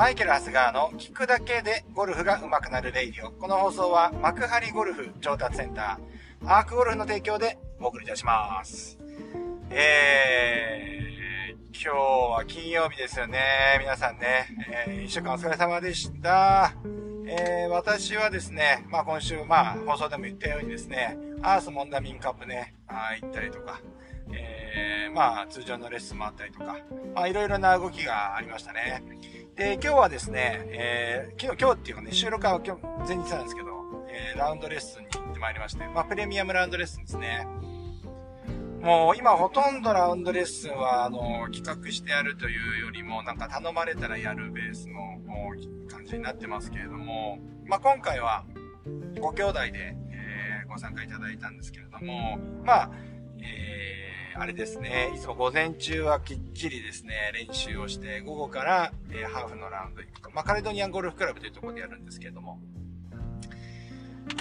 マイケル・ハスガーの聞くだけでゴルフが上手くなるレイディオ。この放送は幕張ゴルフ調達センター、アークゴルフの提供でお送りいたします。えー、今日は金曜日ですよね。皆さんね、えー、一週間お疲れ様でした。えー、私はですね、まあ今週、まあ放送でも言ったようにですね、アースモンダミンカップね、あ行ったりとか、えー、まあ通常のレッスンもあったりとか、まあいろいろな動きがありましたね。で、今日はですね、えー、昨日、今日っていうかね、収録は今日、前日なんですけど、えー、ラウンドレッスンに行ってまいりまして、まあプレミアムラウンドレッスンですね。もう今ほとんどラウンドレッスンは、あの、企画してやるというよりも、なんか頼まれたらやるベースの感じになってますけれども、まあ今回は、ご兄弟で、えー、ご参加いただいたんですけれども、まあ、えー、あれですね、いつも午前中はきっちりですね、練習をして、午後から、えー、ハーフのラウンド行くと。まあカレドニアンゴルフクラブというところでやるんですけれども、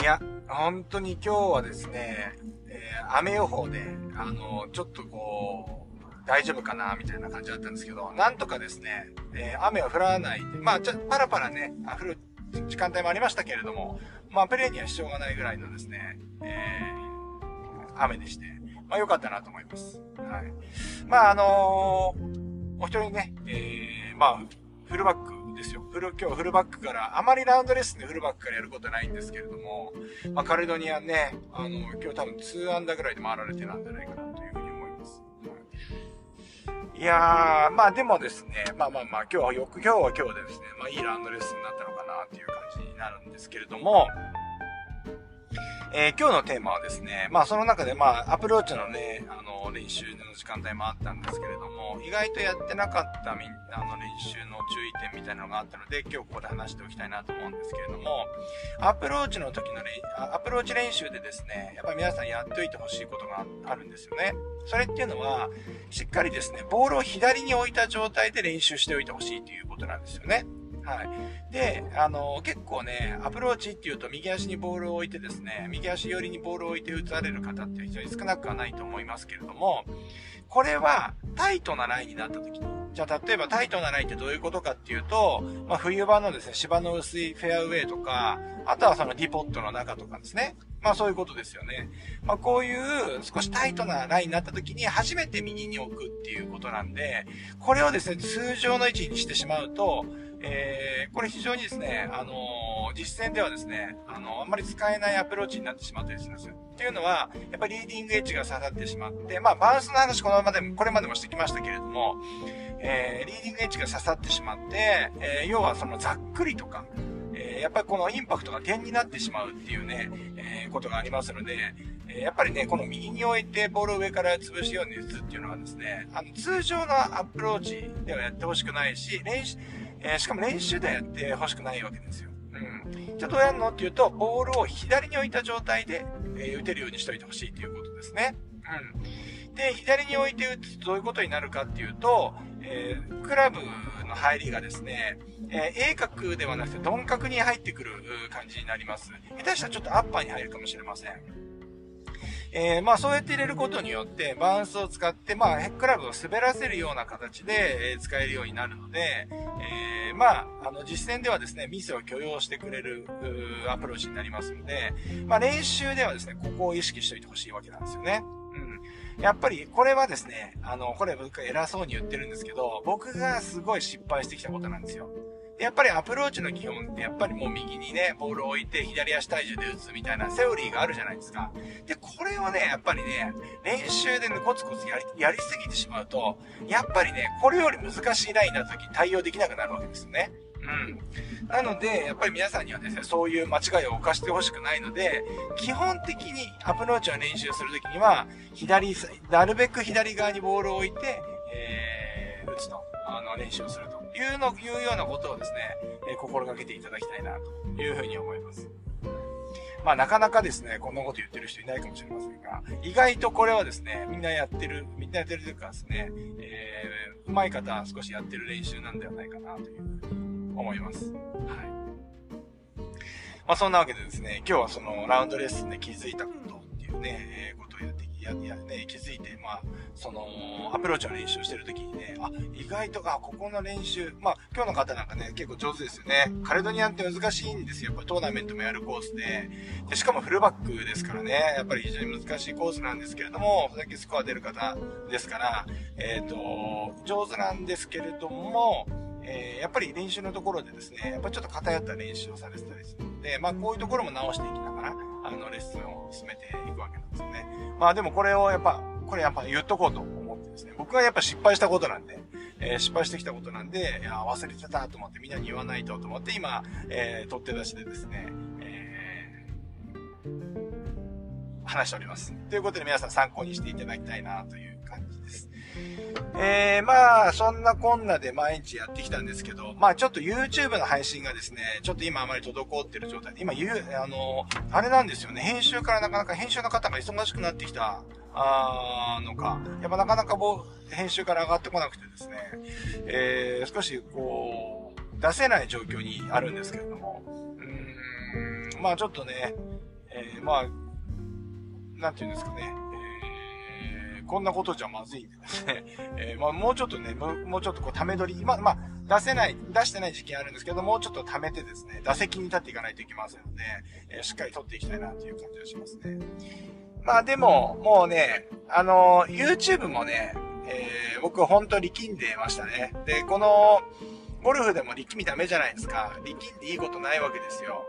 いや、本当に今日はですね、えー、雨予報で、あの、ちょっとこう、大丈夫かなみたいな感じだったんですけど、なんとかですね、え、雨は降らないで、まあ、ちょ、パラパラね、降る時間帯もありましたけれども、まあ、プレーには支障がないぐらいのですね、えー、雨でして、まあ、良かったなと思います。はい。まあ、あのー、お一人ね、えー、まあ、フルバックですよ。フル、今日フルバックから、あまりラウンドレッスンでフルバックからやることないんですけれども、まあ、カレドニアね、あの、今日多分2アンダーぐらいで回られてなんじゃないかなというふうに思います。いやー、まあでもですね、まあまあまあ、今日はよく、今日は今日でですね、まあいいラウンドレッスンになったのかなっていう感じになるんですけれども、えー、今日のテーマはですね、まあその中でまあアプローチのね、あの練習の時間帯もあったんですけれども、意外とやってなかったみんなの練習の注意点みたいなのがあったので、今日ここで話しておきたいなと思うんですけれども、アプローチの時のアプローチ練習でですね、やっぱり皆さんやっておいてほしいことがあるんですよね。それっていうのは、しっかりですね、ボールを左に置いた状態で練習しておいてほしいということなんですよね。はい。で、あの、結構ね、アプローチっていうと右足にボールを置いてですね、右足寄りにボールを置いて打たれる方って非常に少なくはないと思いますけれども、これはタイトなラインになった時に、じゃあ例えばタイトなラインってどういうことかっていうと、まあ、冬場のですね、芝の薄いフェアウェイとか、あとはそのディポットの中とかですね。まあそういうことですよね。まあこういう少しタイトなラインになった時に初めて右に置くっていうことなんで、これをですね、通常の位置にしてしまうと、えー、これ非常にですね、あのー、実戦ではですね、あのー、あんまり使えないアプローチになってしまったりするんですよ。っていうのは、やっぱりリーディングエッジが刺さってしまって、まあ、バウンスの話このままでも、これまでもしてきましたけれども、えー、リーディングエッジが刺さってしまって、えー、要はそのざっくりとか、えー、やっぱりこのインパクトが点になってしまうっていうね、えー、ことがありますので、えやっぱりね、この右に置いてボールを上から潰すように打つっていうのはですね、あの、通常のアプローチではやってほしくないし、練習、えー、しかも練習でやってほしくないわけですよ。うん。じゃあどうやるのっていうと、ボールを左に置いた状態で、えー、打てるようにしといてほしいということですね。うん。で、左に置いて打つとどういうことになるかっていうと、えー、クラブの入りがですね、えー、鋭角ではなくて鈍角に入ってくる感じになります。下手したらちょっとアッパーに入るかもしれません。えー、まあそうやって入れることによって、バウンスを使って、まあヘックラブを滑らせるような形で、え、使えるようになるので、えー、まあ、あの実践ではですね、ミスを許容してくれる、アプローチになりますので、まあ練習ではですね、ここを意識しておいてほしいわけなんですよね。うん。やっぱり、これはですね、あの、これ僕偉そうに言ってるんですけど、僕がすごい失敗してきたことなんですよ。やっぱりアプローチの基本って、やっぱりもう右にね、ボールを置いて左足体重で打つみたいなセオリーがあるじゃないですか。で、これをね、やっぱりね、練習でね、コツコツやり、やりすぎてしまうと、やっぱりね、これより難しいラインになった時対応できなくなるわけですよね。うん。なので、やっぱり皆さんにはですね、そういう間違いを犯してほしくないので、基本的にアプローチを練習するときには、左、なるべく左側にボールを置いて、えー、打つと、あの、練習をすると。いうの、いうようなことをですね、えー、心がけていただきたいな、というふうに思います。まあなかなかですね、こんなこと言ってる人いないかもしれませんが、意外とこれはですね、みんなやってる、みんなやってるというかですね、えー、上手い方は少しやってる練習なんではないかなというふうに思います。はい。まあそんなわけでですね、今日はそのラウンドレッスンで気づいたことっていうね、えー、ことをやってや、や、その、アプローチの練習をしてるときにね、あ、意外と、あ、ここの練習、まあ、今日の方なんかね、結構上手ですよね。カレドニアンって難しいんですよ。やっぱトーナメントもやるコースで。で、しかもフルバックですからね、やっぱり非常に難しいコースなんですけれども、さっきスコア出る方ですから、えっ、ー、と、上手なんですけれども、えー、やっぱり練習のところでですね、やっぱちょっと偏った練習をされてたりするので、まあこういうところも直していきながら、あの、レッスンを進めていくわけなんですよね。まあでもこれをやっぱ、これやっぱ言っとこうと思ってですね、僕はやっぱ失敗したことなんで、えー、失敗してきたことなんで、いや、忘れてたと思ってみんなに言わないとと思って今、えー、取って出しでですね、えー、話しております。ということで皆さん参考にしていただきたいなという感じです。えー、まあ、そんなこんなで毎日やってきたんですけど、まあちょっと YouTube の配信がですね、ちょっと今あまり滞ってる状態で、今言う、あの、あれなんですよね、編集からなかなか編集の方が忙しくなってきた、あのか、やっぱなかなかもう編集から上がってこなくてですね、えー、少しこう、出せない状況にあるんですけれども、うーん、まあちょっとね、えー、まあ、なんていうんですかね。え、こんなことじゃまずいんでですね、えー、まあ、もうちょっとね、もうちょっとこう、ため取り、まあ、まあ、出せない、出してない時期あるんですけど、もうちょっと貯めてですね、打席に立っていかないといけませんので、えー、しっかり取っていきたいなという感じがしますね。まあでも、もうね、あの、YouTube もね、えー、僕ほんと力んでましたね。で、この、ゴルフでも力みダメじゃないですか。力んでいいことないわけですよ。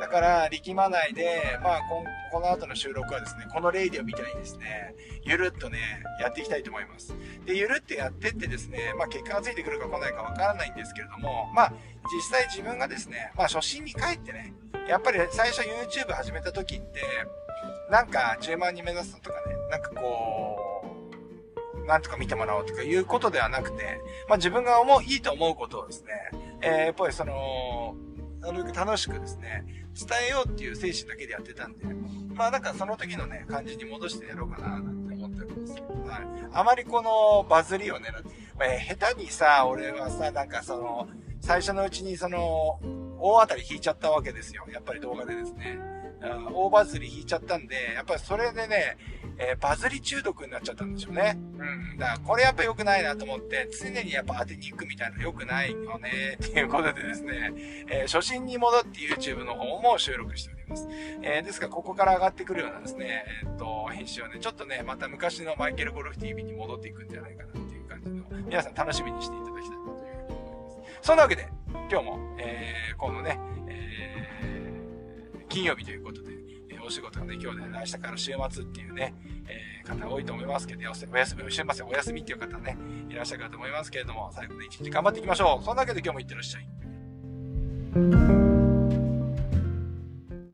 だから、力まないで、まあ、ここの後の収録はですね、このレイディを見たいにですね、ゆるっとね、やっていきたいと思います。で、ゆるってやってってですね、まあ、結果がついてくるか来ないかわからないんですけれども、まあ、実際自分がですね、まあ、初心に帰ってね、やっぱり最初 YouTube 始めた時って、なんか10万人目指すのとかね、なんかこう、なんとか見てもらおうとかいうことではなくて、まあ自分が思う、いいと思うことをですね、えー、やっぱりその、なるべく楽しくですね、伝えようっていう精神だけでやってたんで、まあなんかその時のね、感じに戻してやろうかななんて思ってるんですけど、はい。あまりこのバズりを狙って、まあ、下手にさ、俺はさ、なんかその、最初のうちにその、大当たり引いちゃったわけですよ。やっぱり動画でですね。大バズり引いちゃったんで、やっぱりそれでね、えー、バズり中毒になっちゃったんでしょうね。うん。だからこれやっぱ良くないなと思って、常にやっぱ当てに行くみたいな良くないよね、っていうことでですね、えー、初心に戻って YouTube の方も収録しております。えー、ですからここから上がってくるようなですね、えっと、編集をね、ちょっとね、また昔のマイケルゴルフ TV に戻っていくんじゃないかなっていう感じの、皆さん楽しみにしていただきたいなというふうに思います。そんなわけで、今日も、えー、このね、えー、金曜日ということでえ、お仕事がね、今日で、ね、明日から週末っていうね、えー、方多いと思いますけど、お休み、週末お休みっていう方ね、いらっしゃるかと思いますけれども、最後の一日頑張っていきましょう。そんなわけで今日もいってらっしゃい。